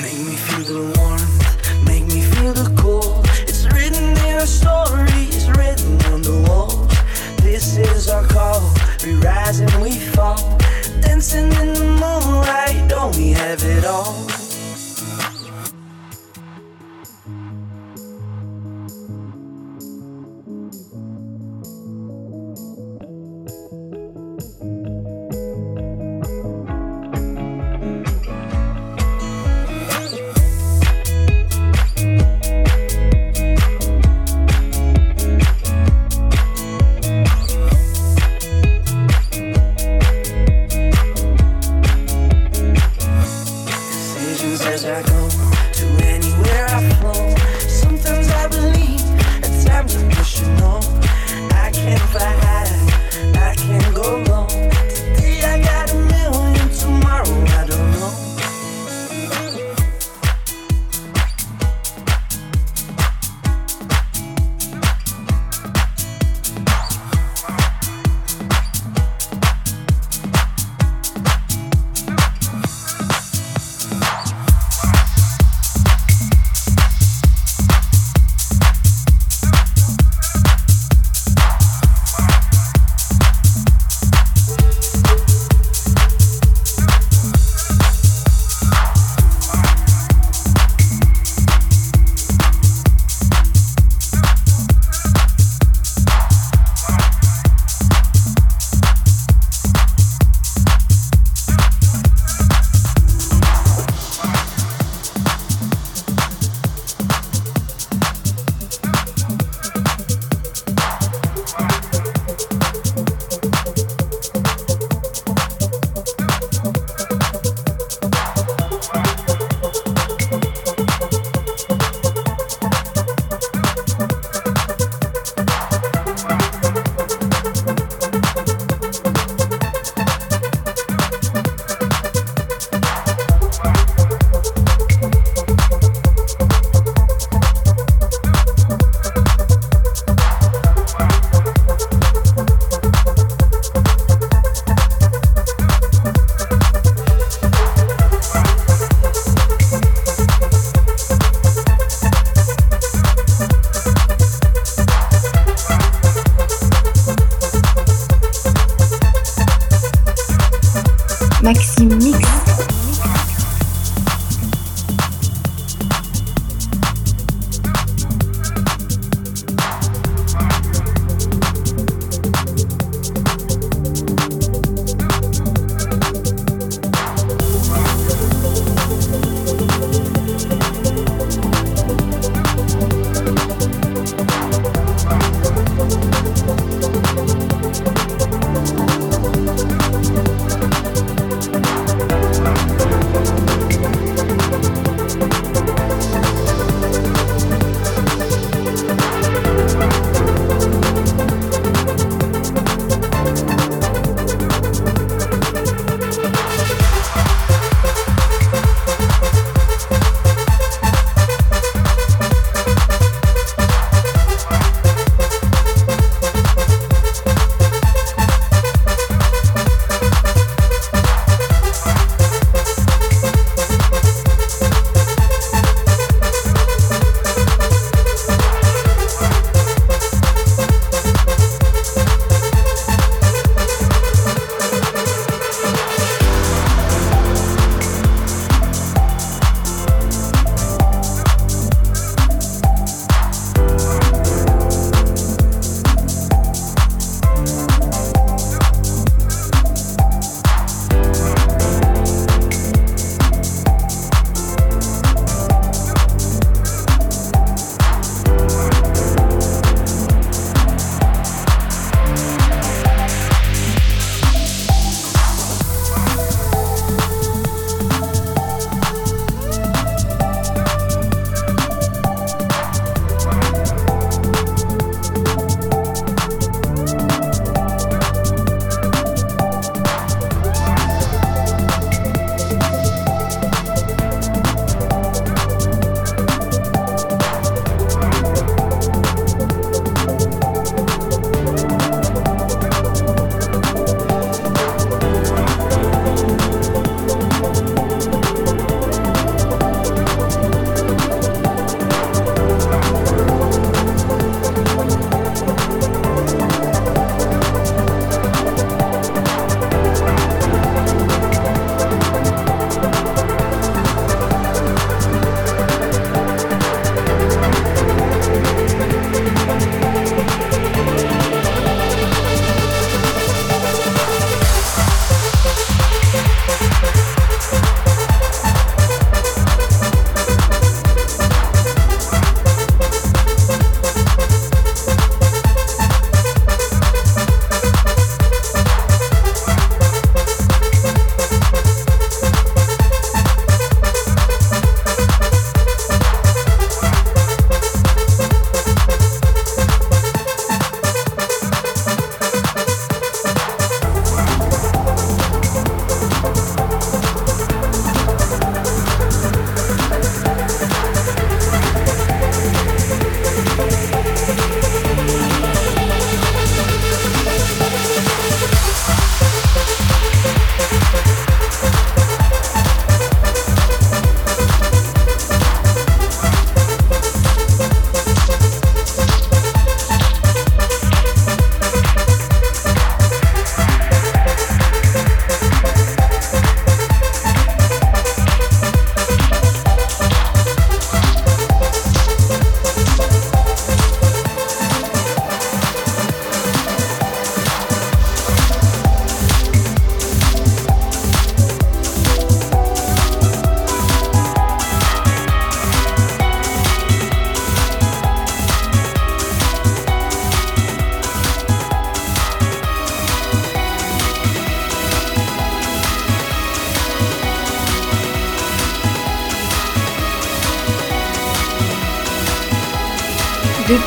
Make me feel the warmth, make me feel the cold. It's written in written on the. This is our call. We rise and we fall, dancing in the moonlight. Don't we have it all?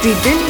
Depuis 2008.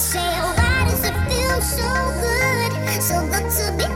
say, oh, why does it feel so good? So good to be.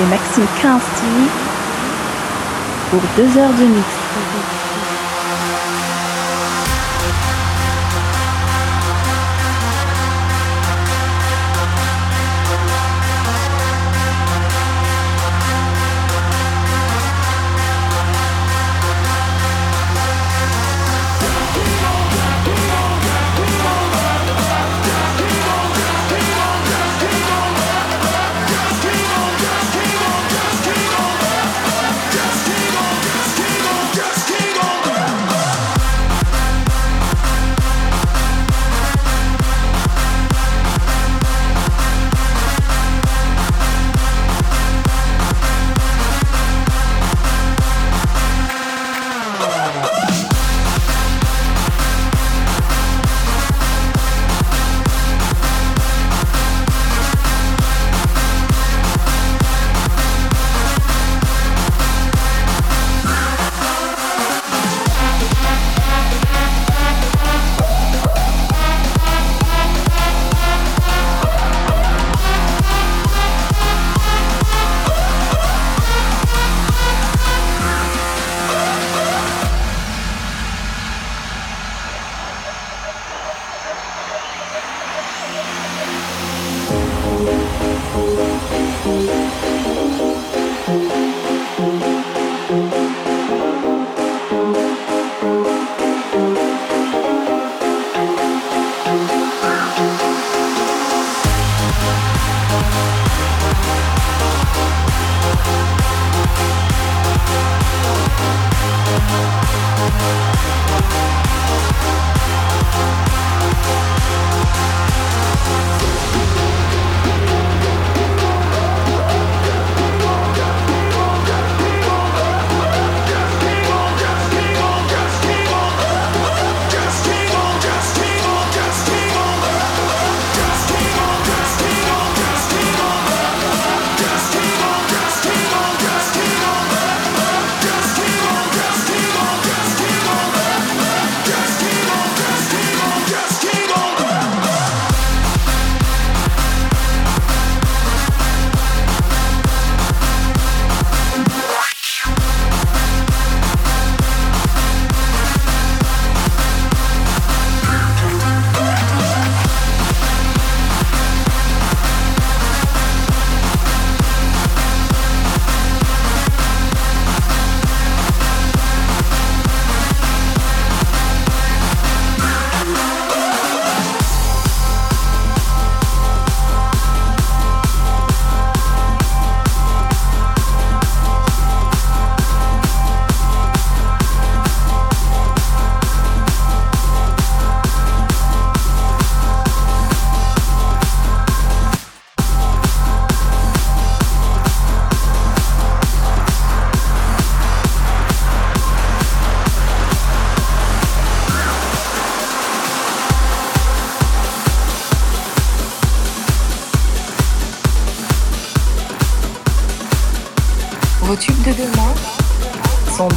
chez Maxime Crinsti pour 2h30.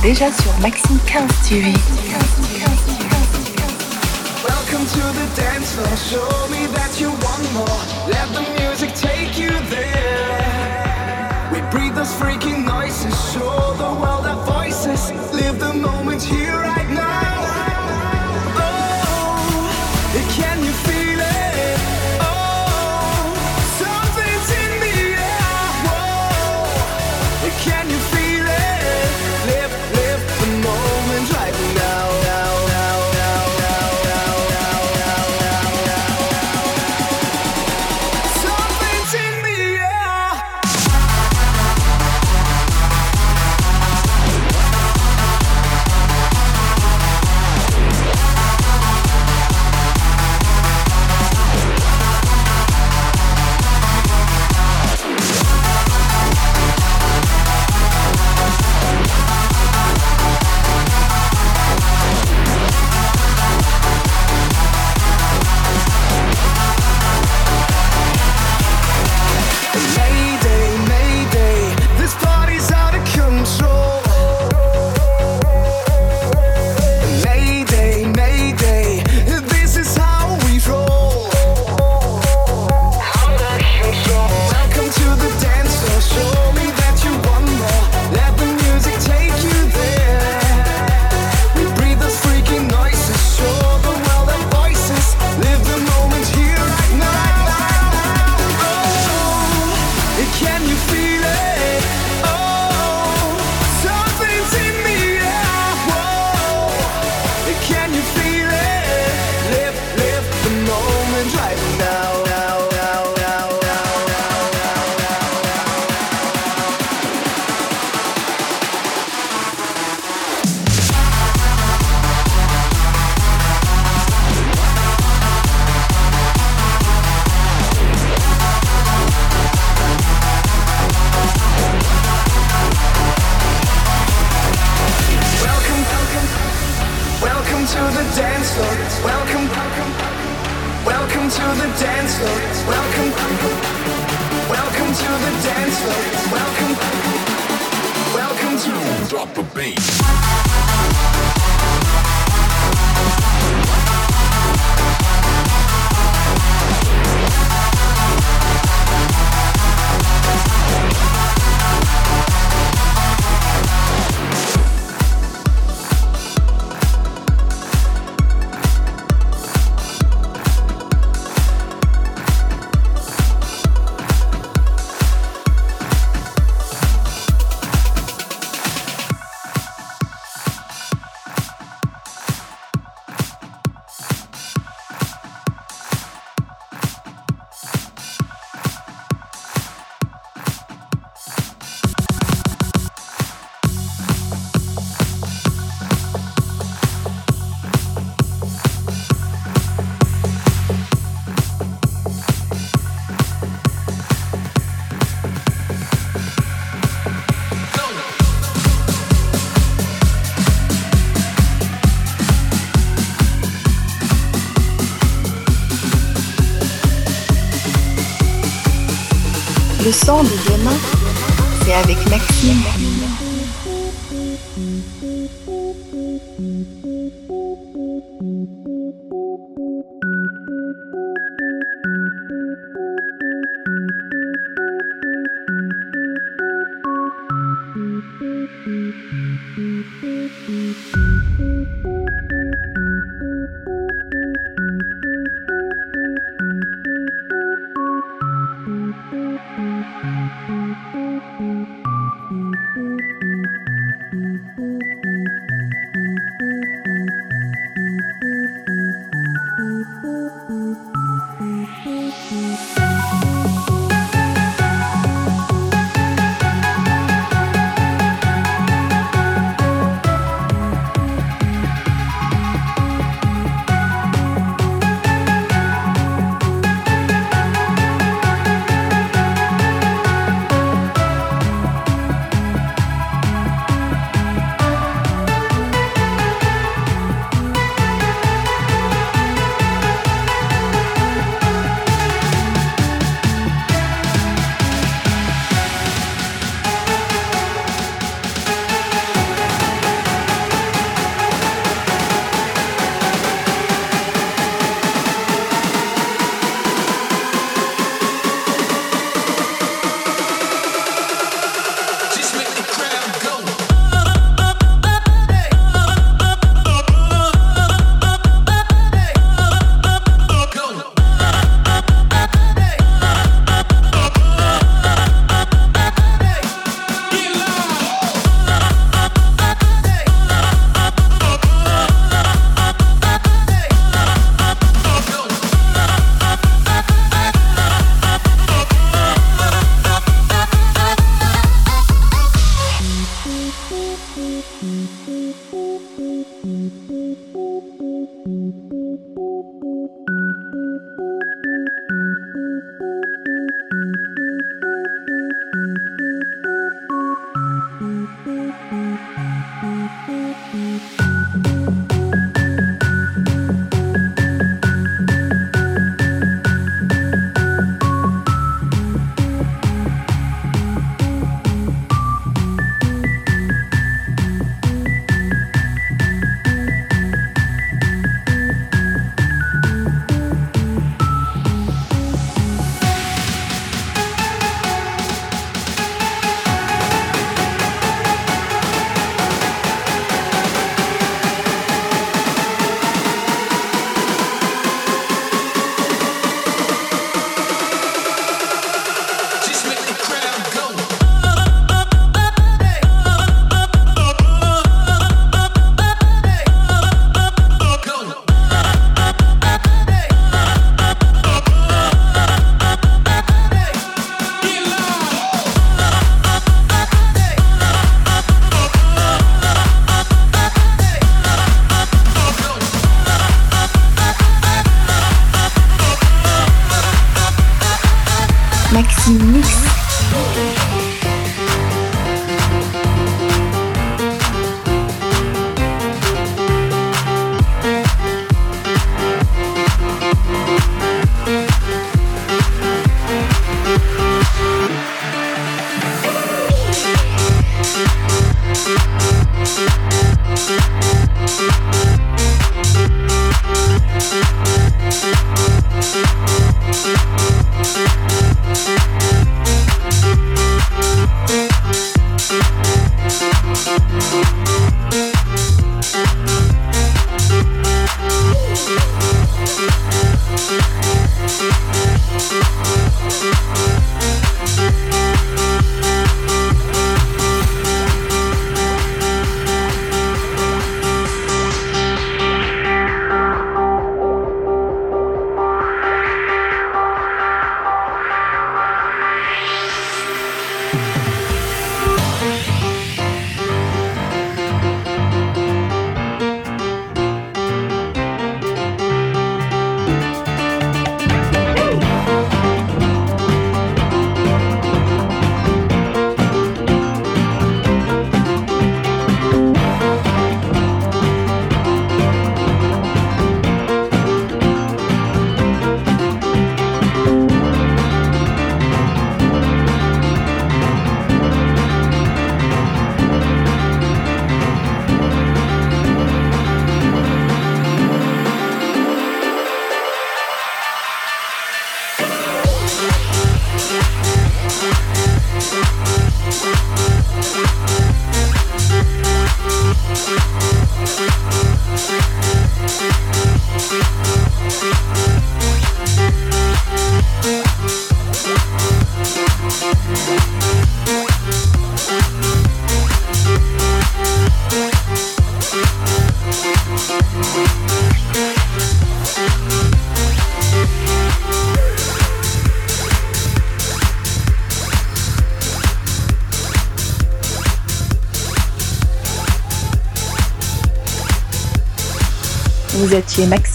déjà sur Maxime 15 TV. Welcome to the dance floor, show me sang des gamins, c'est avec Maxime.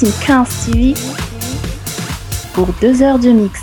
Êtes chez Maxime 15 TV pour deux heures de mix.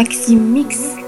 Maxime Mix.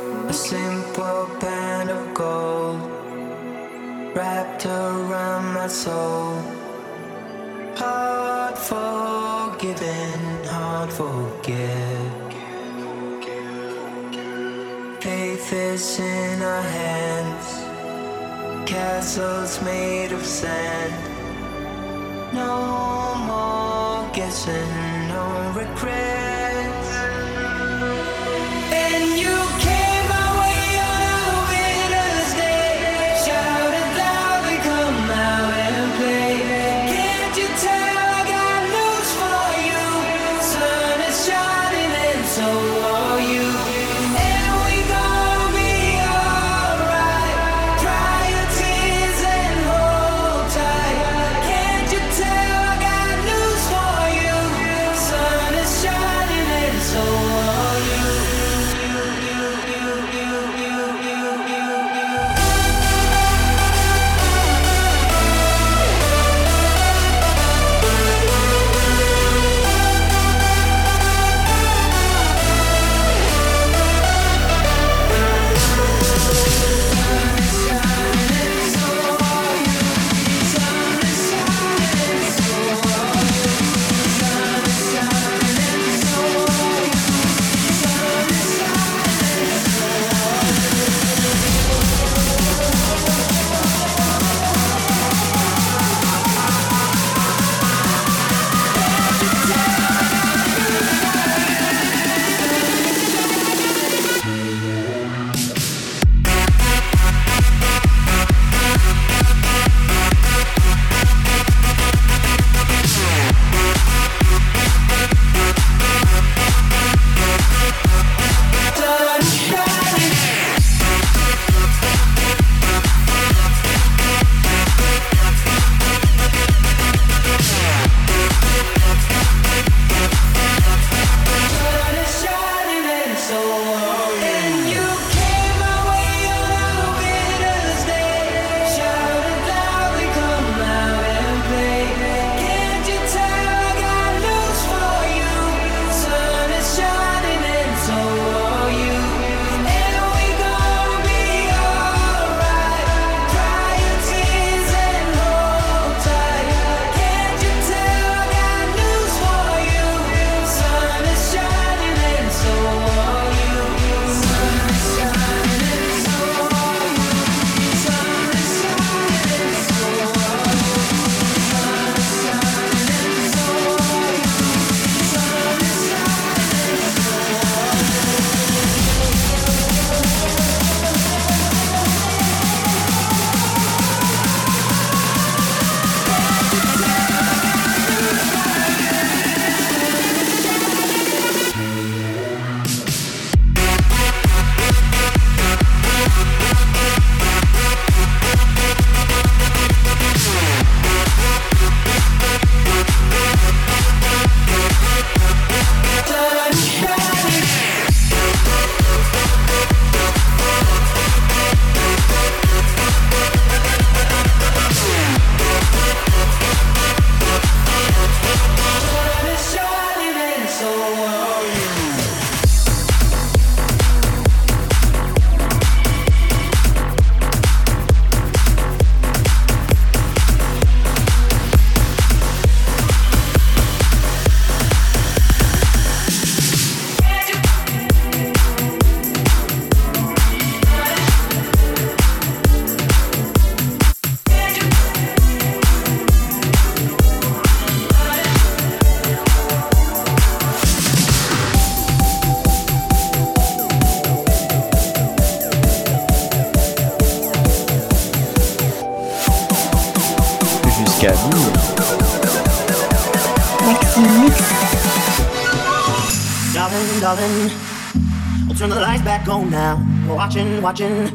watching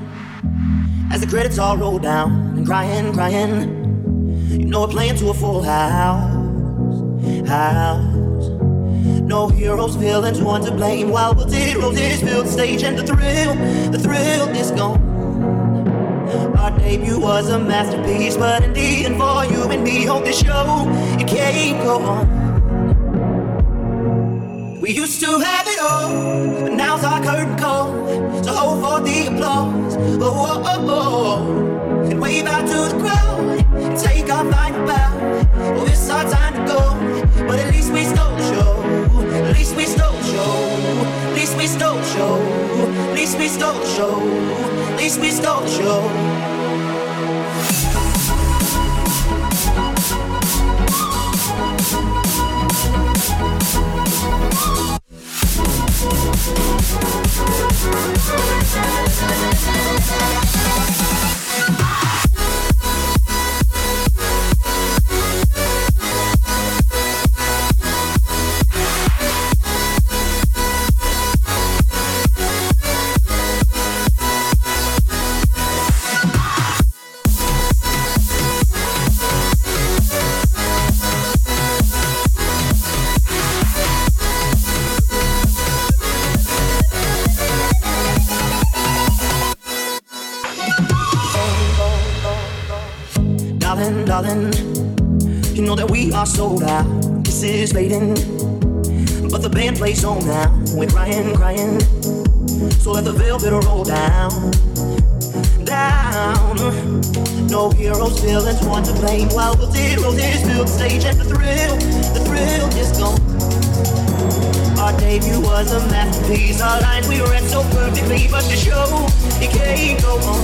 as the credits all roll down and crying, crying. You know we're playing to a full house, house. No heroes, villains, one to blame. While we'll zero this fill the stage and the thrill, the thrill is gone. Our debut was a masterpiece, but indeed, and for you and me, hold this show, it can't go on. We used to have it all, but now's our curtain and out to the crowd. Take our final bow. Oh, it's our time to go. But at least we stole the show. At least we stole the show. At least we stole the show. At least we stole the show. At least we stole the show. Sold out. This is fading, but the band plays on now. We're crying, crying. So let the velvet roll down, down. No heroes, villains, one to blame. While the zeros is the stage and the thrill, the thrill is gone. Our debut was a masterpiece. Our lines we read so perfectly, but the show it can't go on.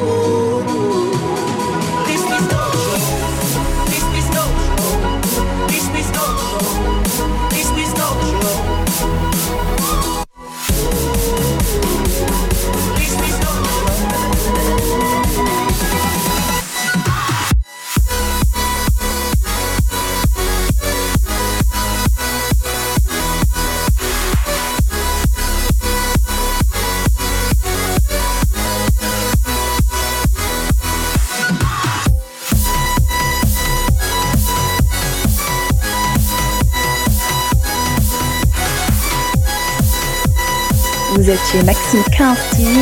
Chez Maxime 15 TV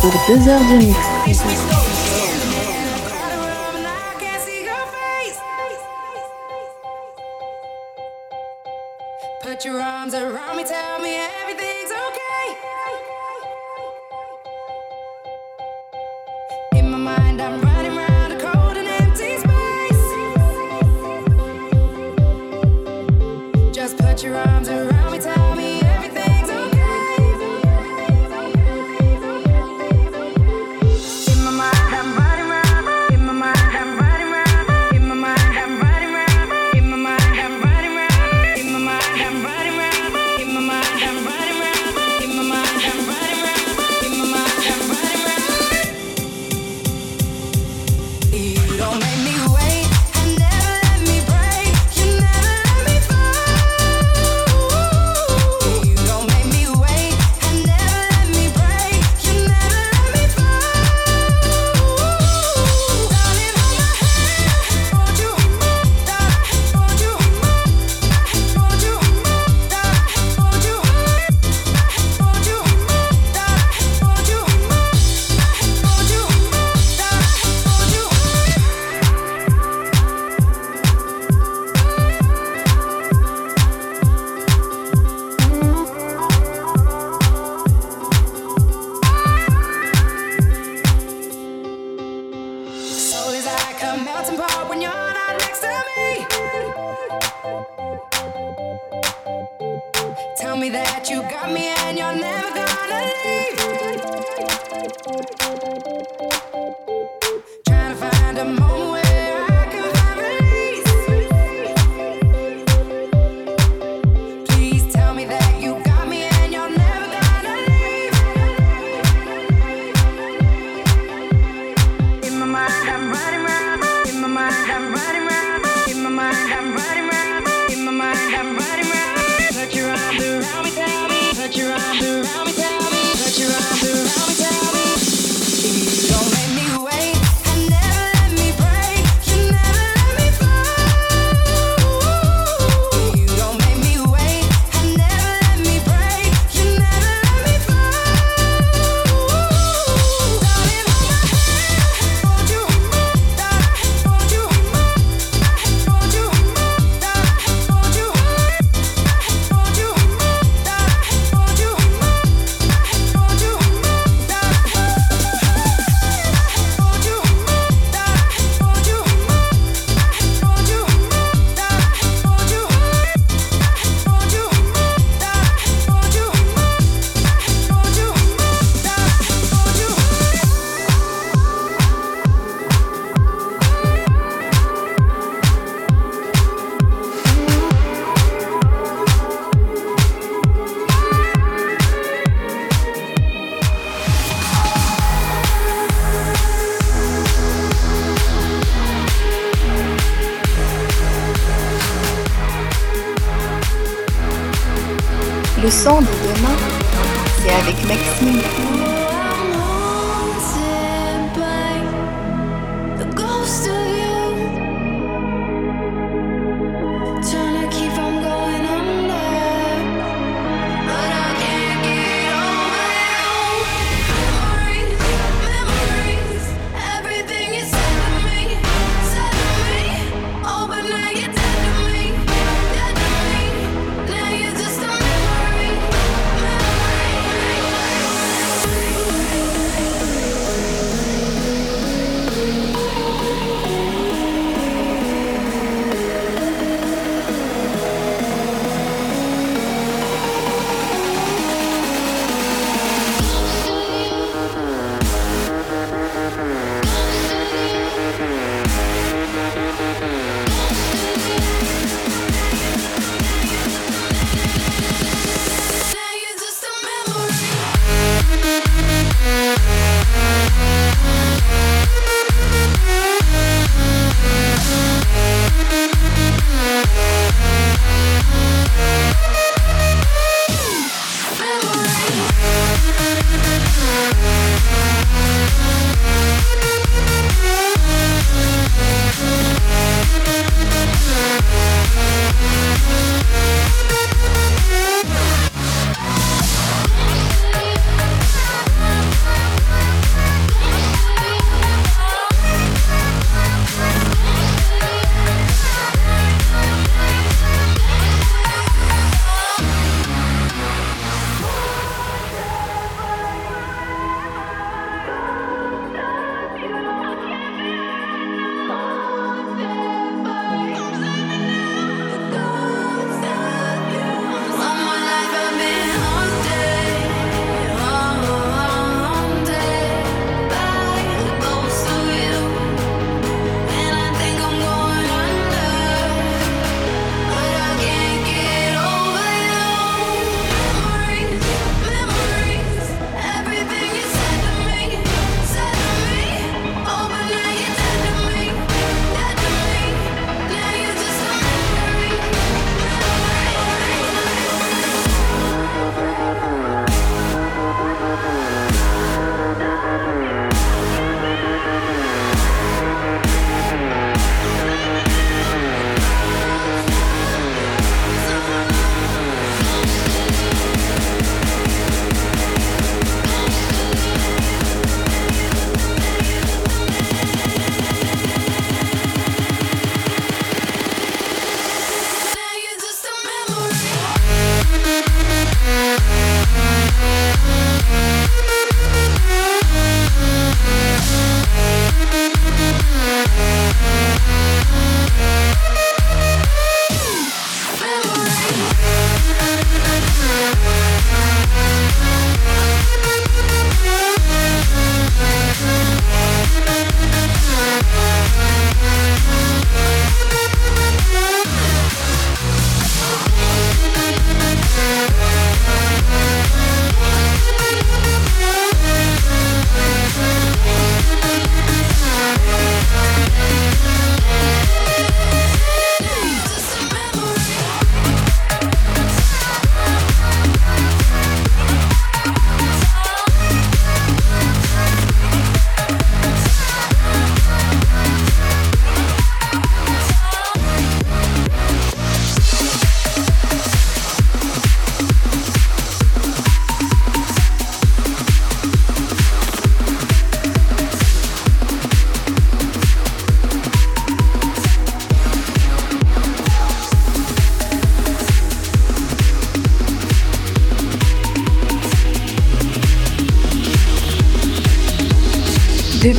pour deux heures de mix.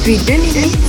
Depuis 2008,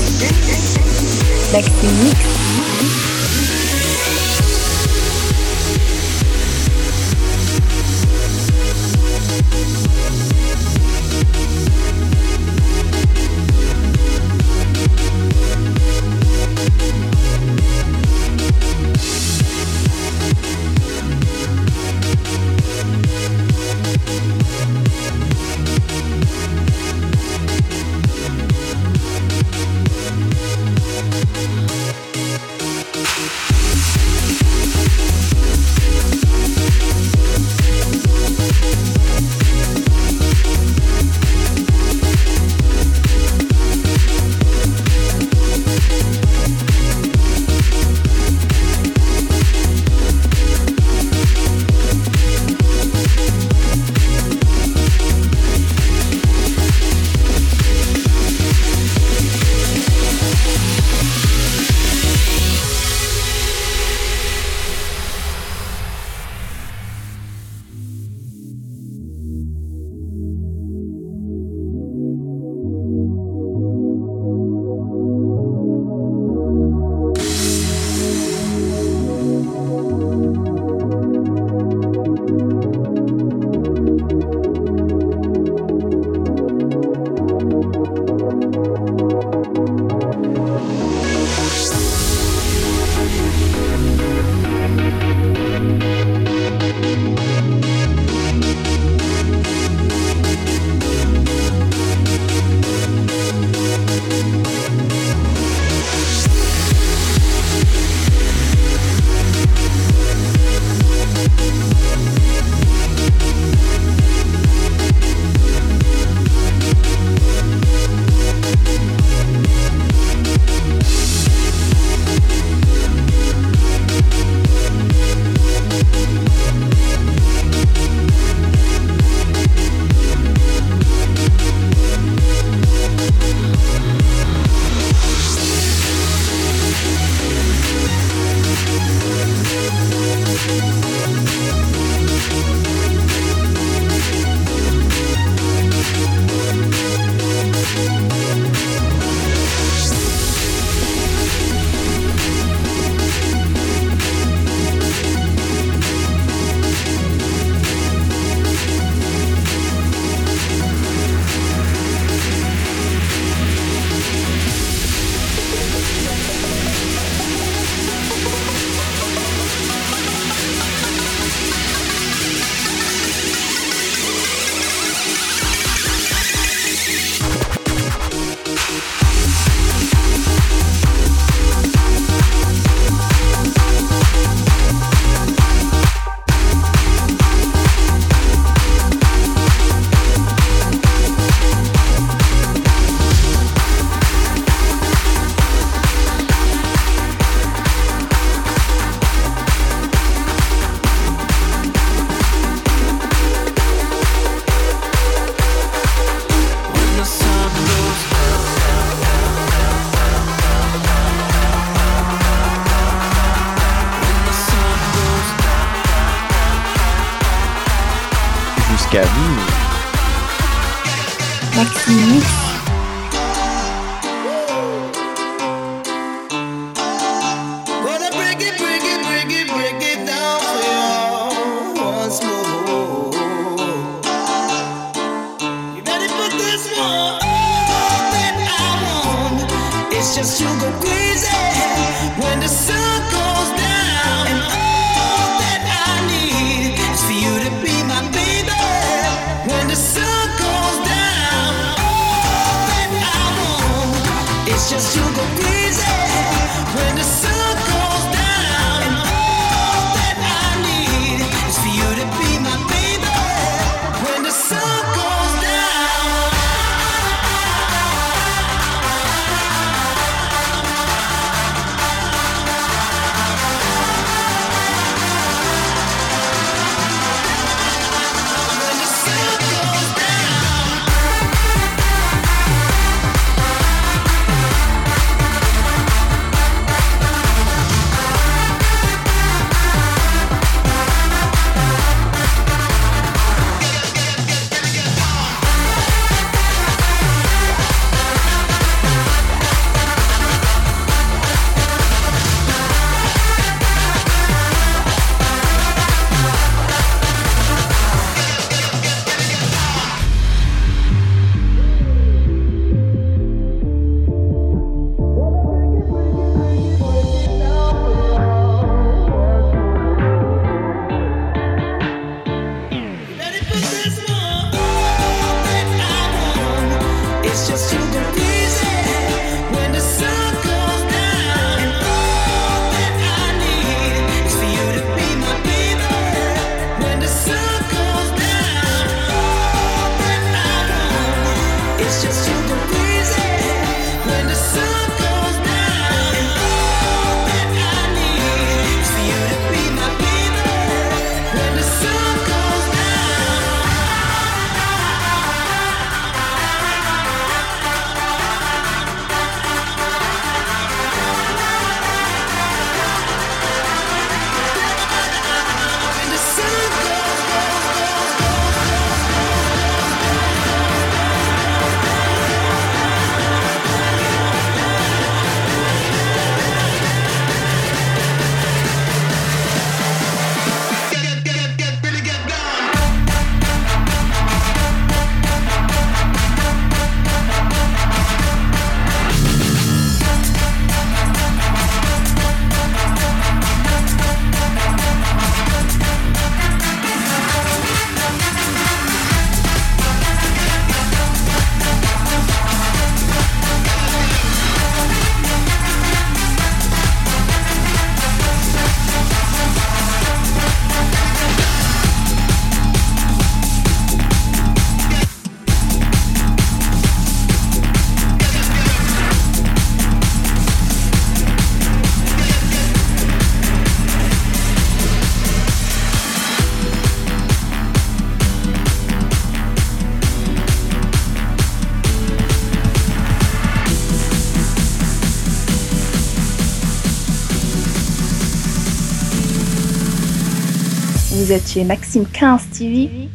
chez Maxime 15 TV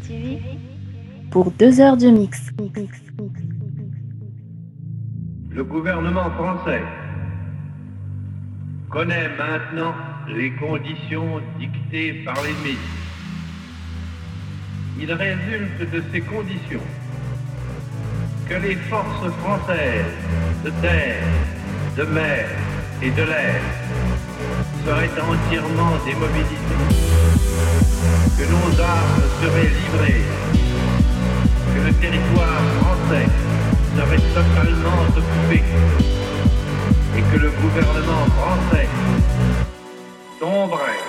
pour deux heures de mix. Le gouvernement français connaît maintenant les conditions dictées par les médias. Il résulte de ces conditions que les forces françaises de terre, de mer et de l'air serait entièrement démobilisé, que nos armes seraient livrées, que le territoire français serait totalement occupé. Et que le gouvernement français tomberait.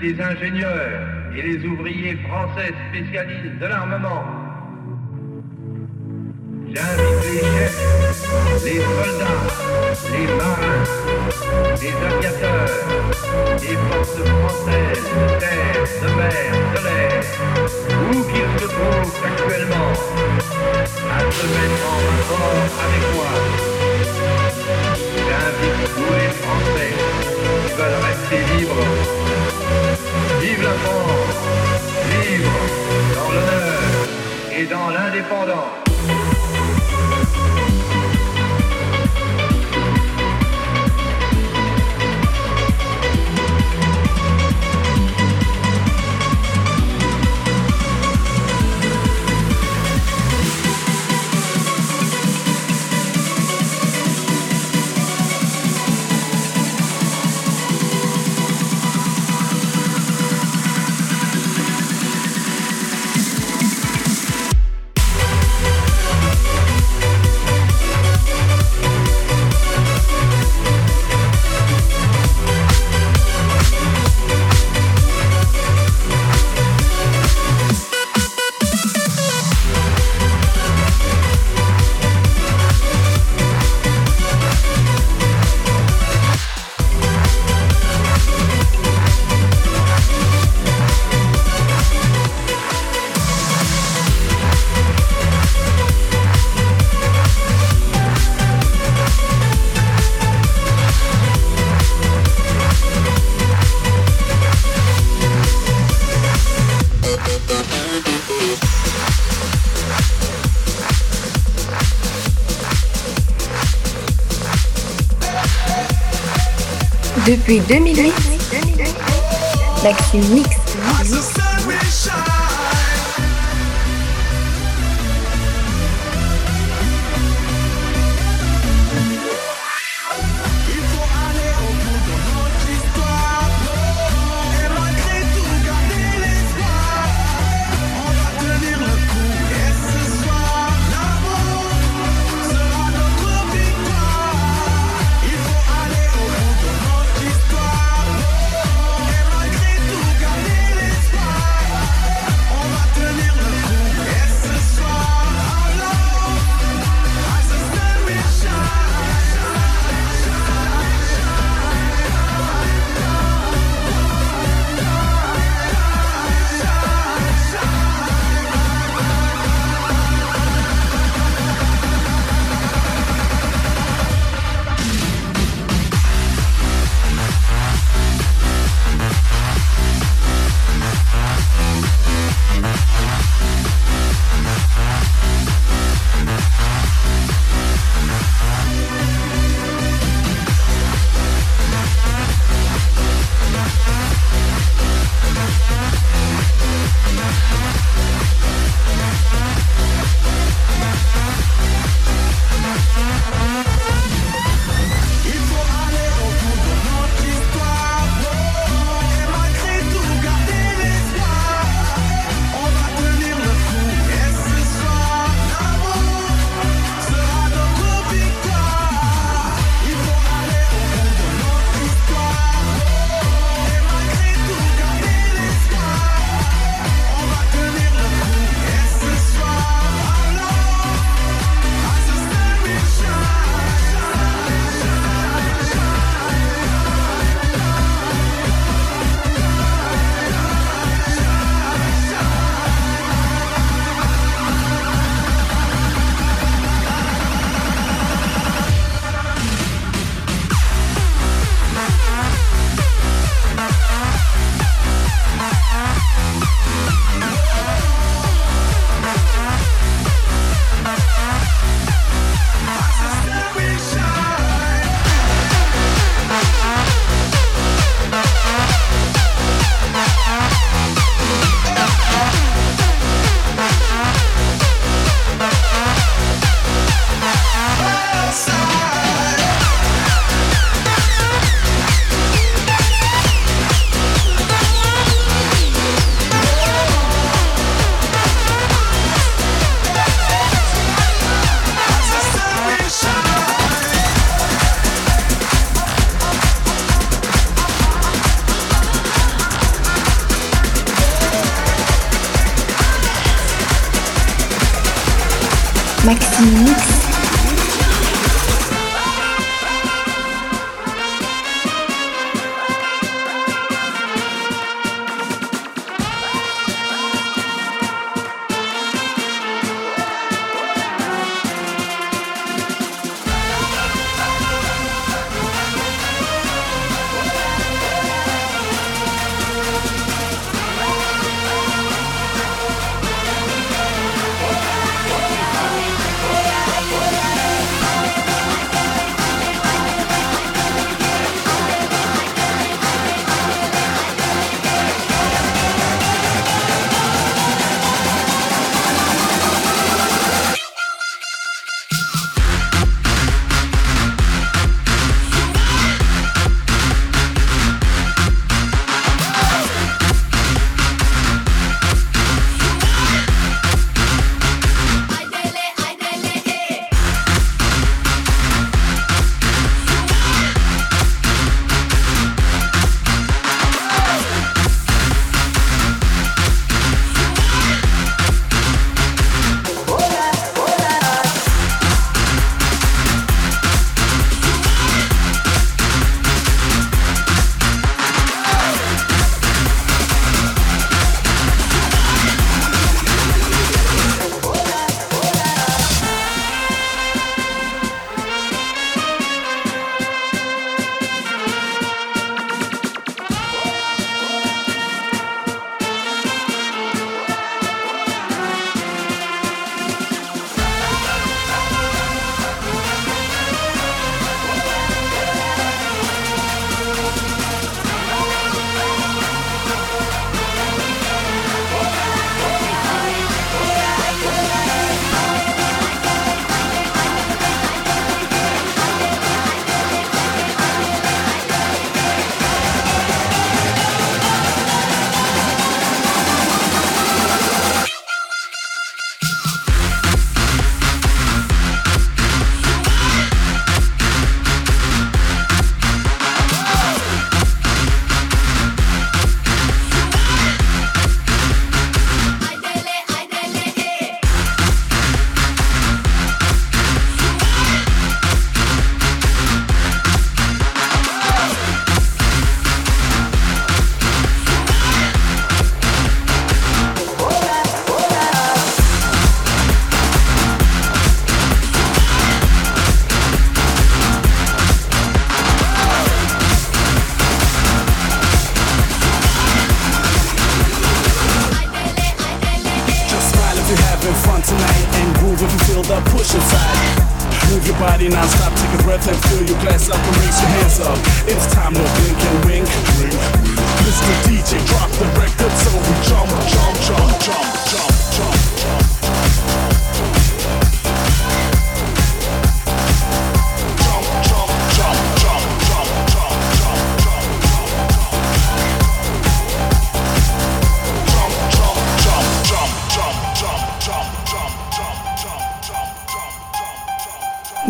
les ingénieurs et les ouvriers français spécialistes de l'armement. J'invite les chefs, les soldats, les marins, les aviateurs, les forces françaises. depuis 2008. Maxime Mix. Non-stop, take a breath and fill your glass up and raise your hands up. It's time to blink and wink. Mr. DJ, drop the record so we jump, jump, jump, jump, jump. Jump,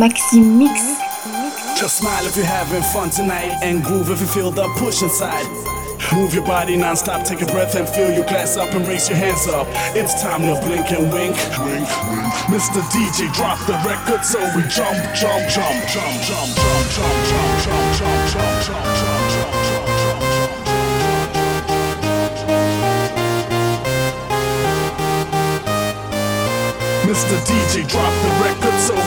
Maxime Mix. Just smile if you're having fun tonight and groove if you feel the push inside. Move your body non-stop, take a breath and fill your glass up and raise your hands up. It's time to blink and wink. wink, wink. Mr. DJ, drop the record so we jump, jump, jump, jump, jump, jump, jump, jump, jump, jump, jump, jump, jump, jump, jump. Mr. DJ, drop the record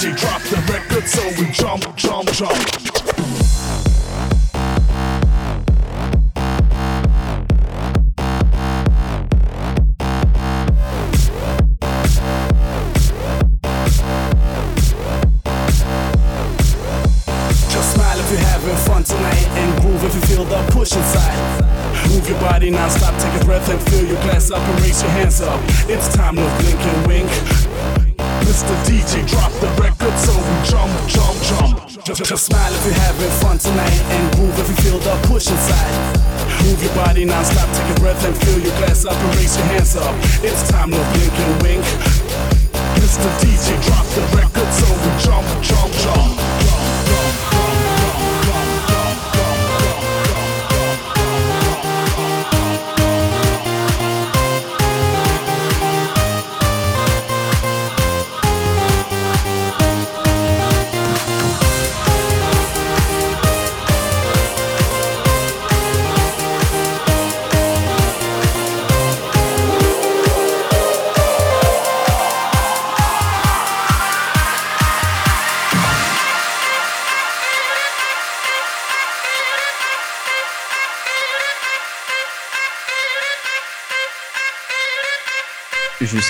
DJ drop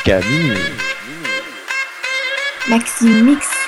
jusqu'à. Maxi Mix.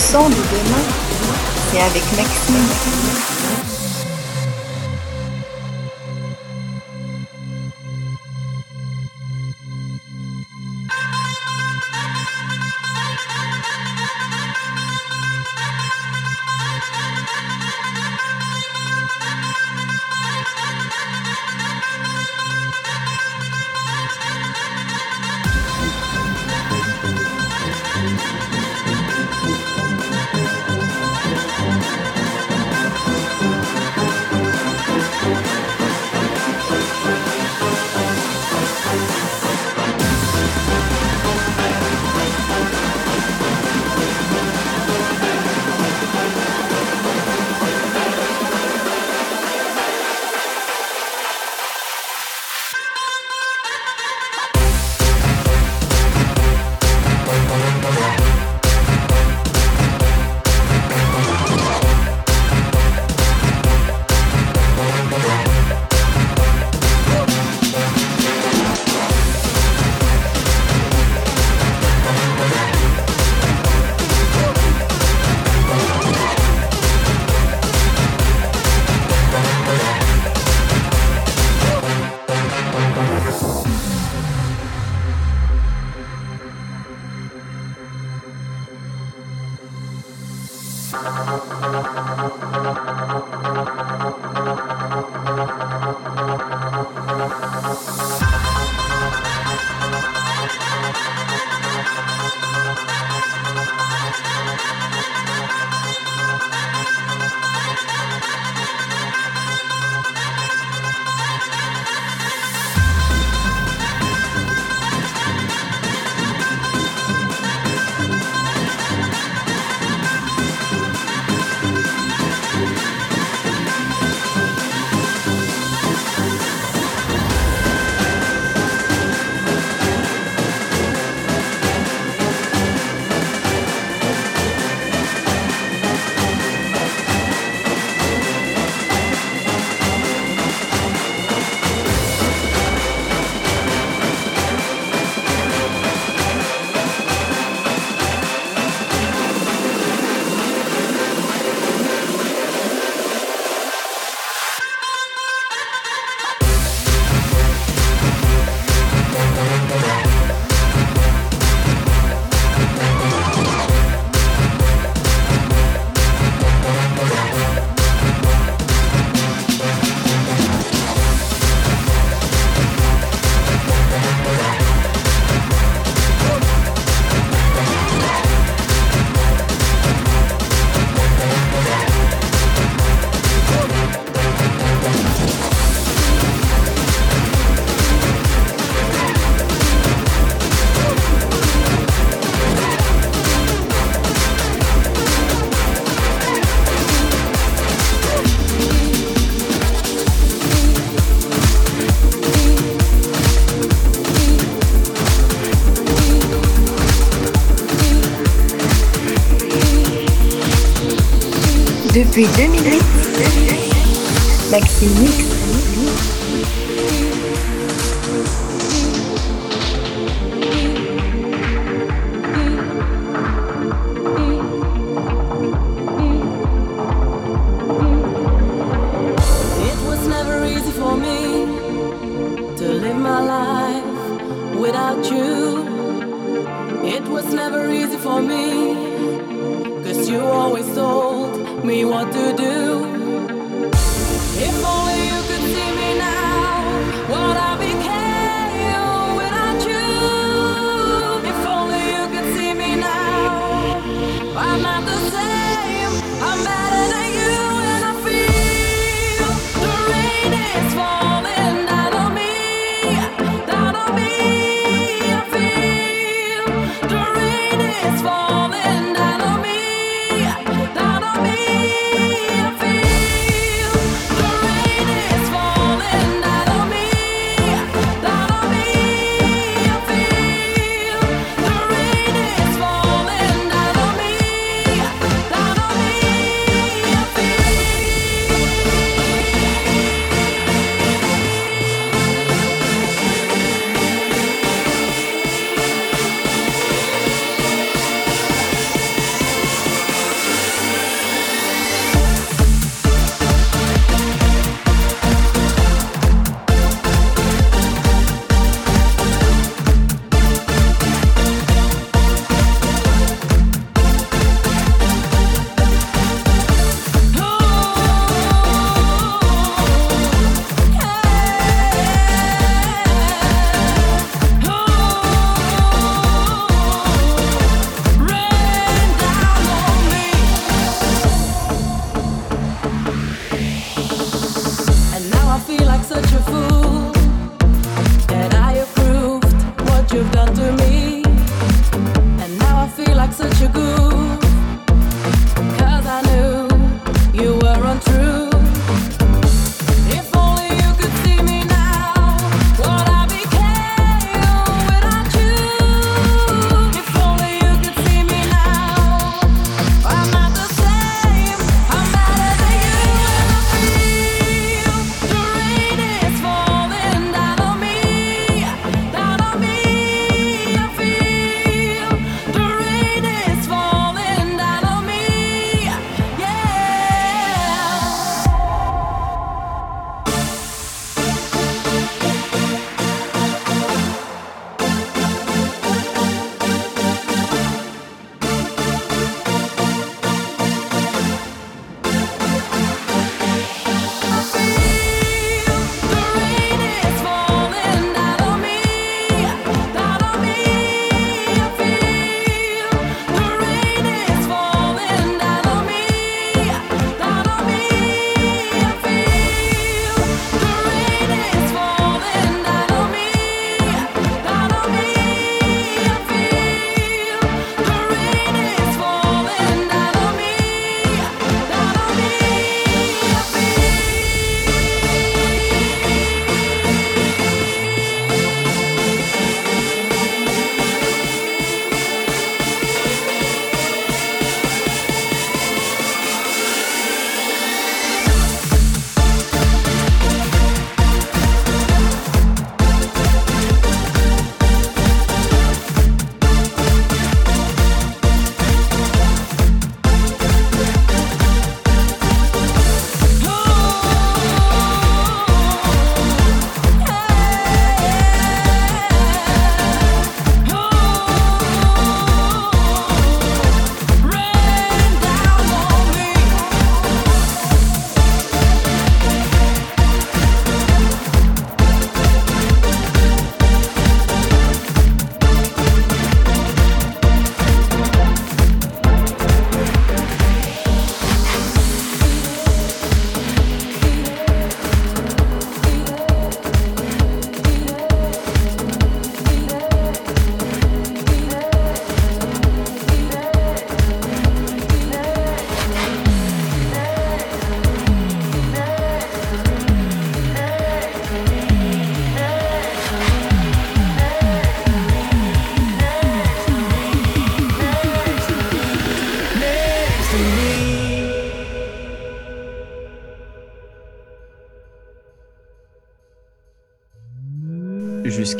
sang de demain, c'est avec Maxime. Depuis 2008, Maxime Mix.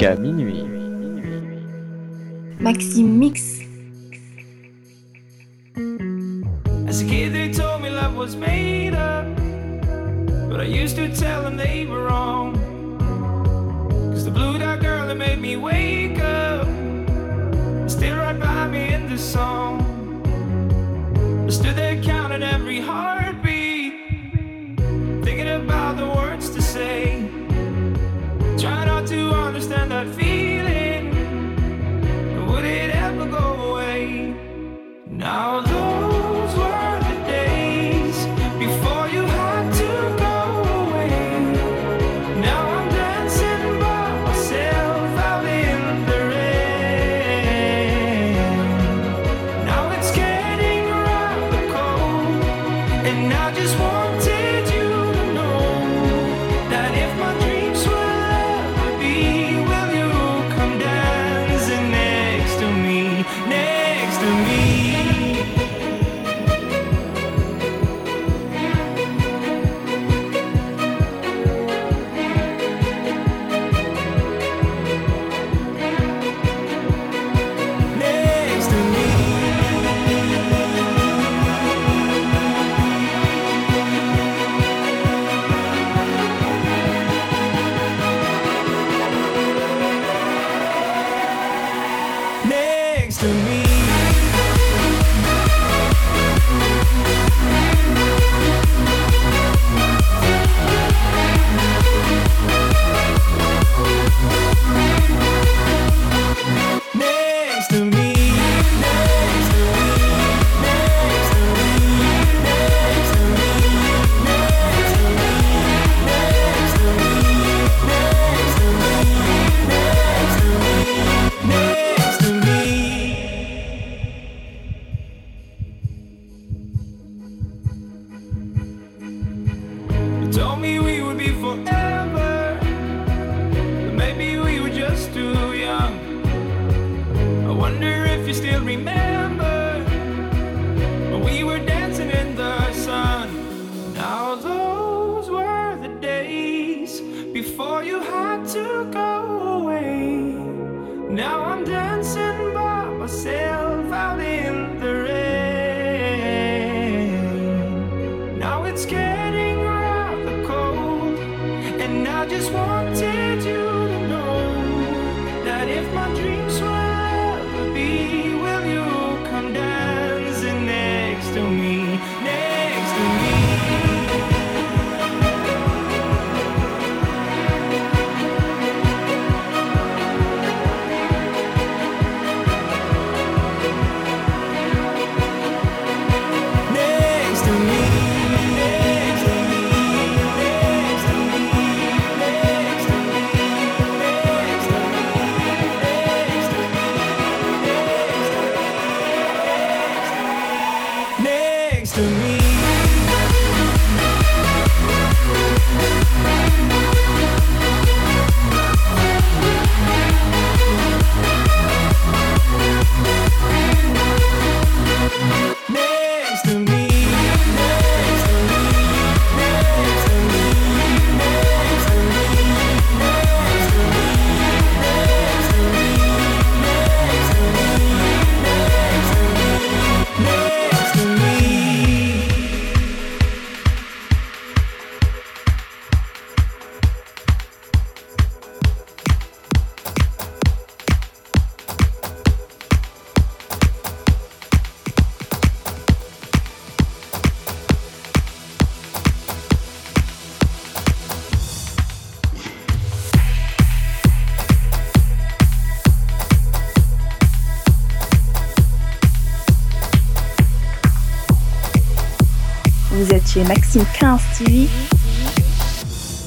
jusqu'à minuit. Maxime Mix. As a kid, they told me love was made up. But I used to tell them they were wrong. Cause the blue dot girl that made me wake up still right by me in the song. I stood there counting every heartbeat, thinking about the world. I feel.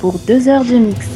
pour 2 heures de mix.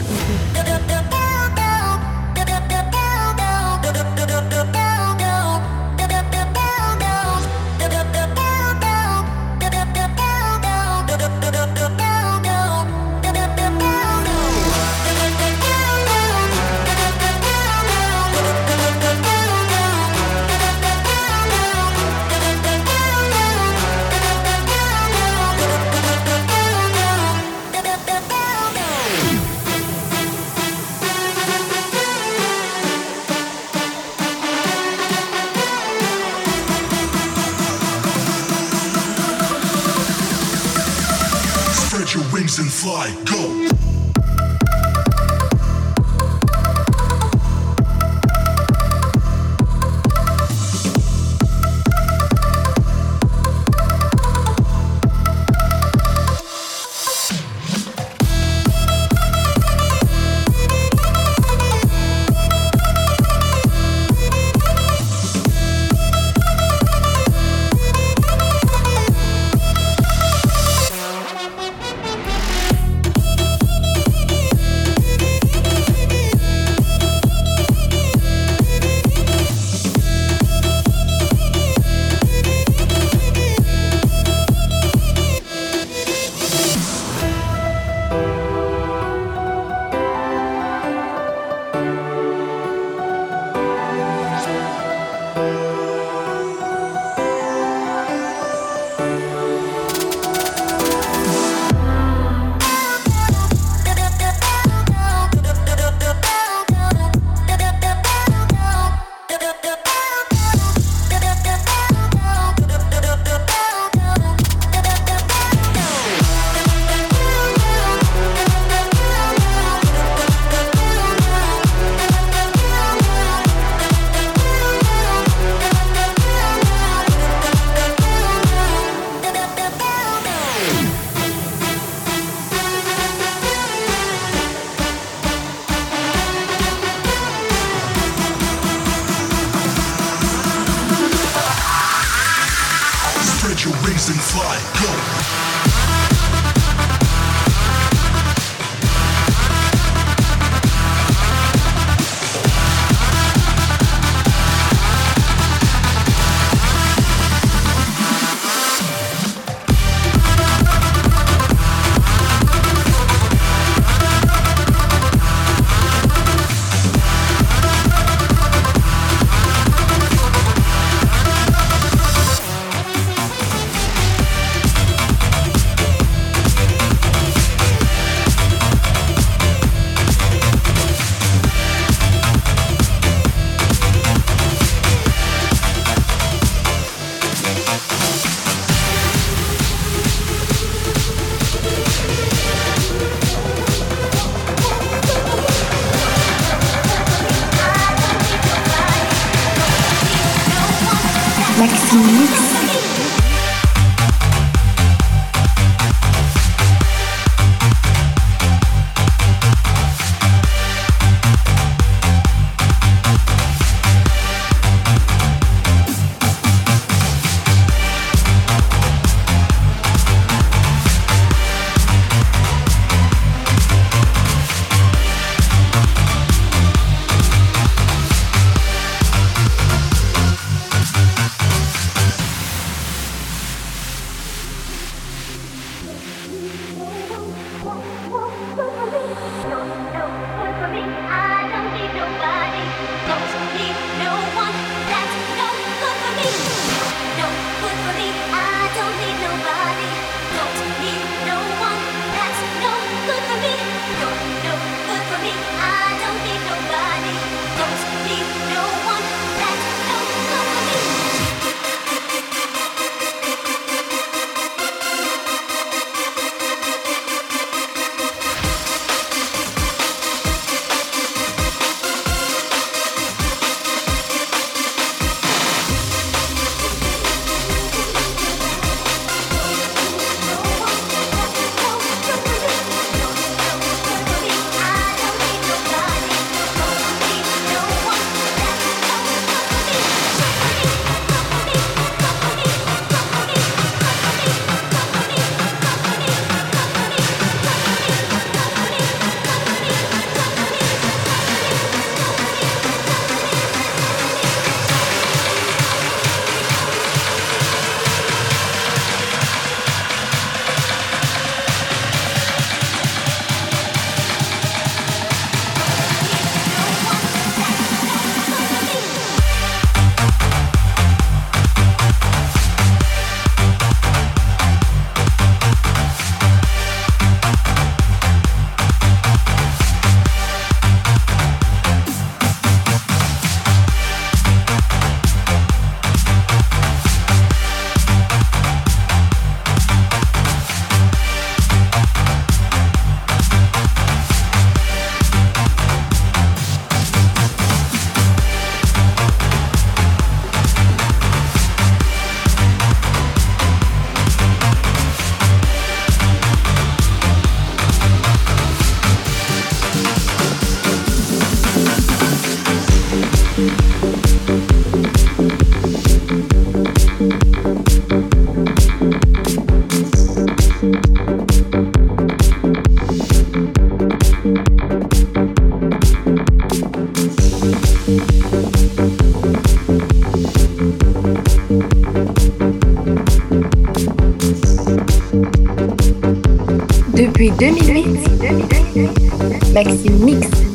Depuis 2008, Maxime Mix.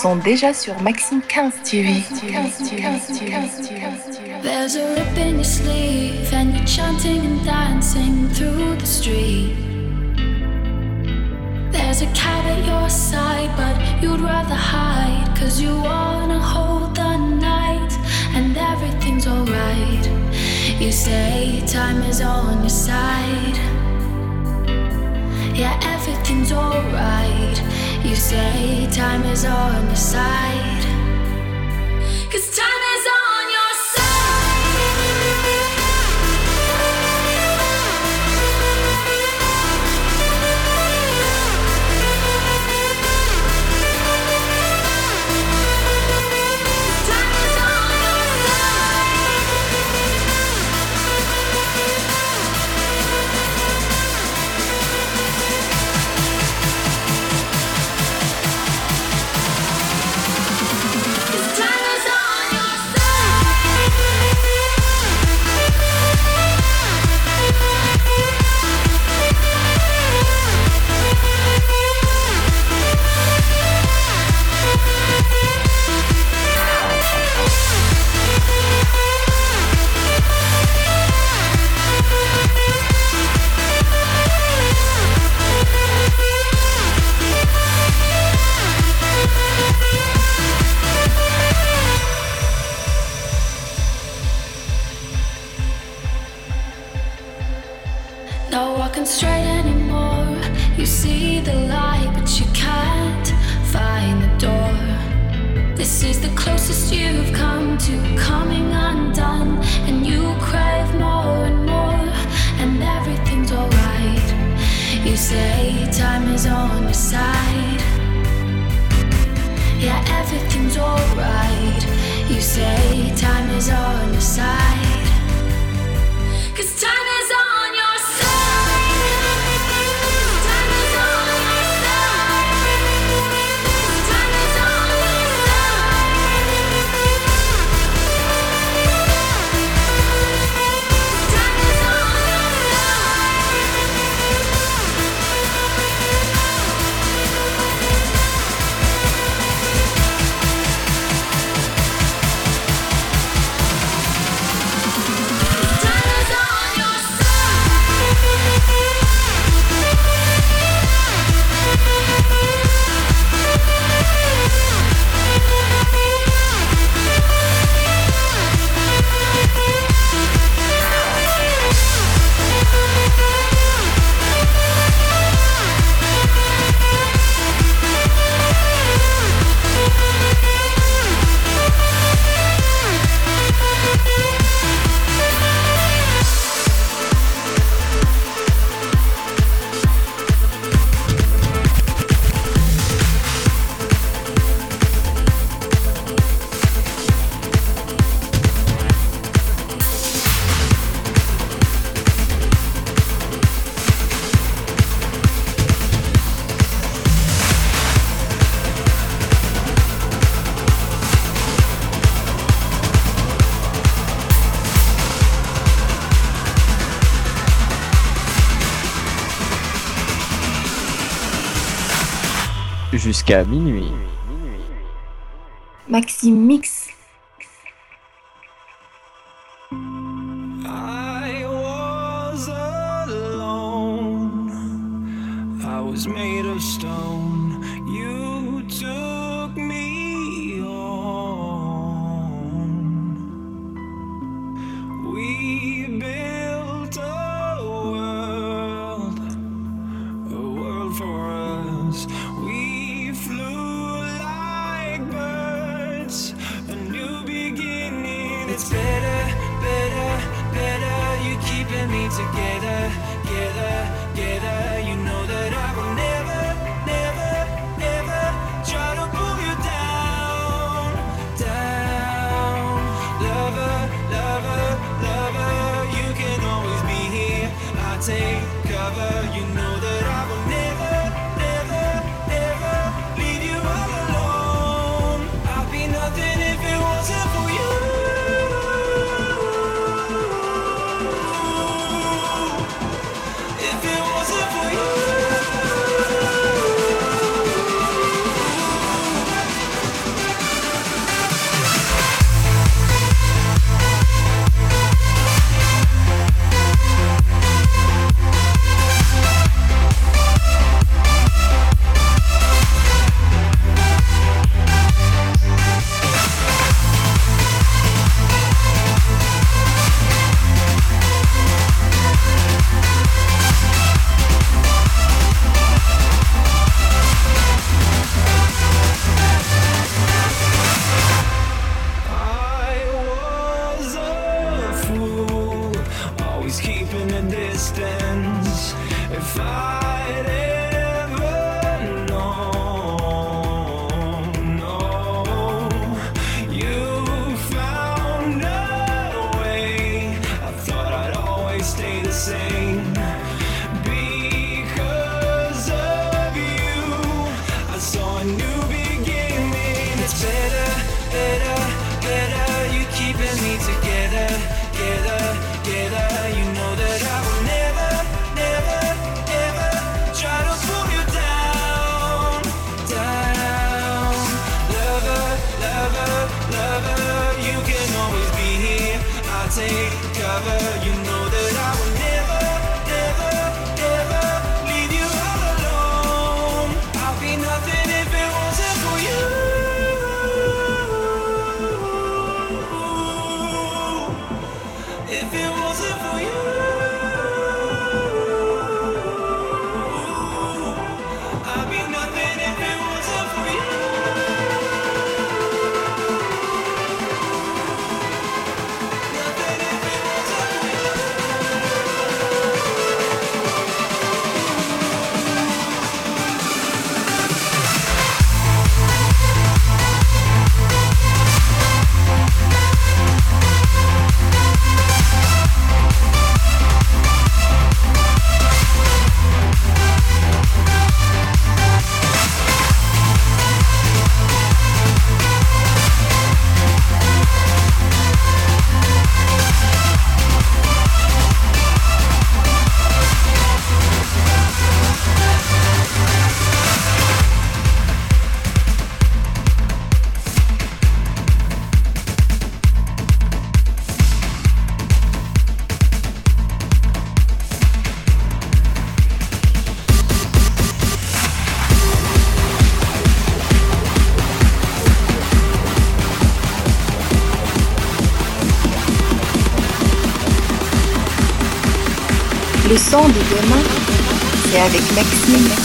sont déjà sur Maxime 15 TV. There's a rip in your sleeve and you're chanting and dancing through the street. There's a cat at your side, but you'd rather hide, cause you wanna hold the night and everything's alright. You say time is on your side. Yeah, everything's alright. You say time is on your side. jusqu'à minuit. Maxime Mix. son de demain, c'est avec Maxime.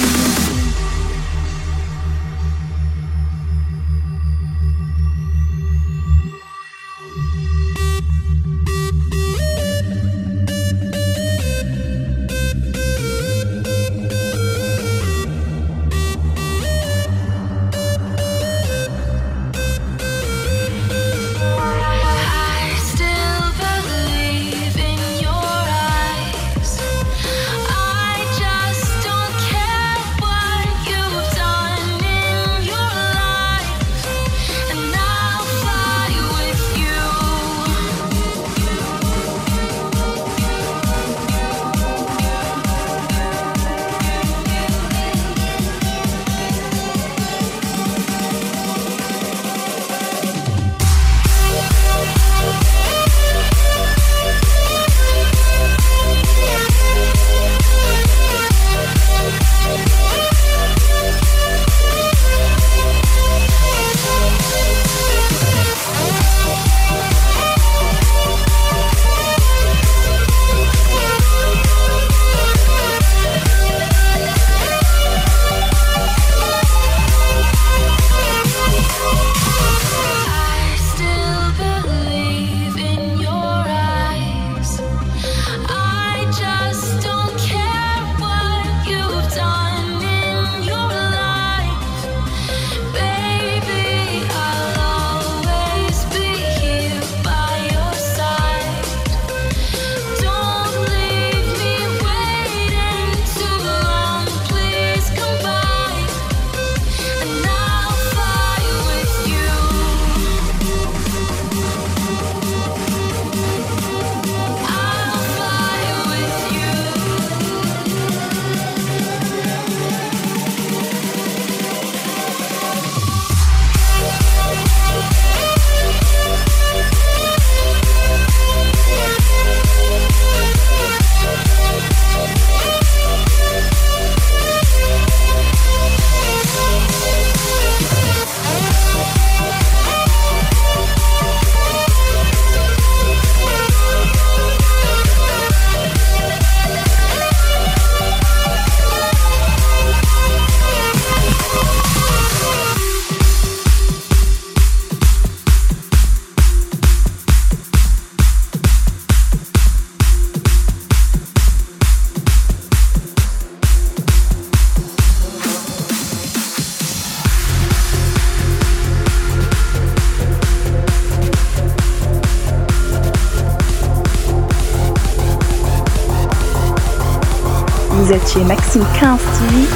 Maxime 15 minutes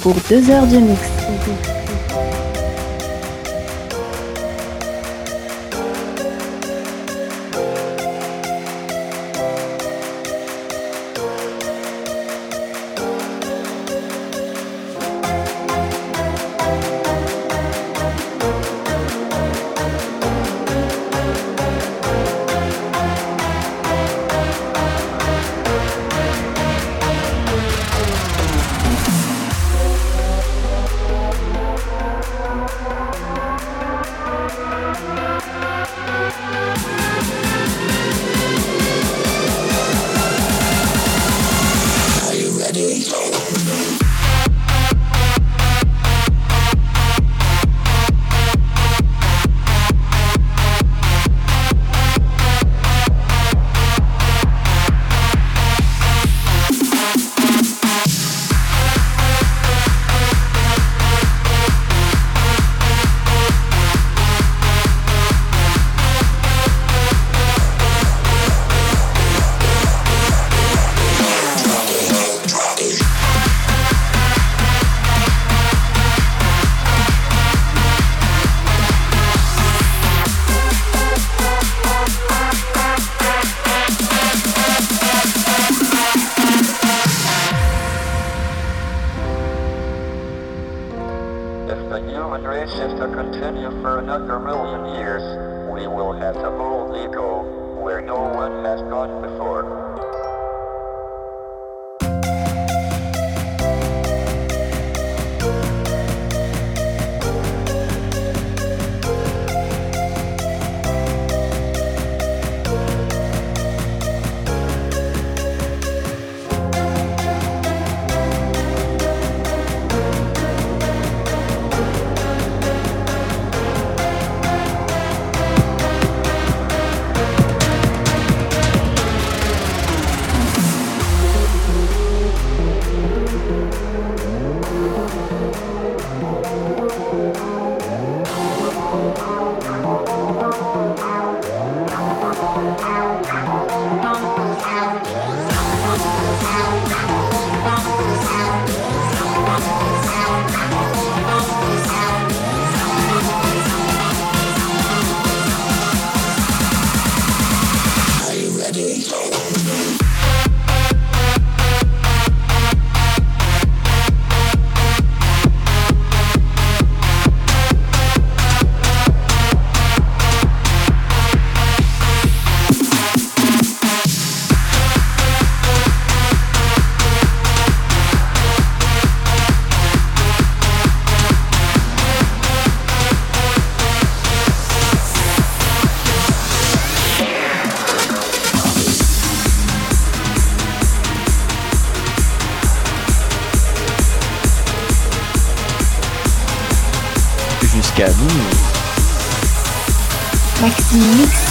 pour 2 heures de mix. Minuit. Mix.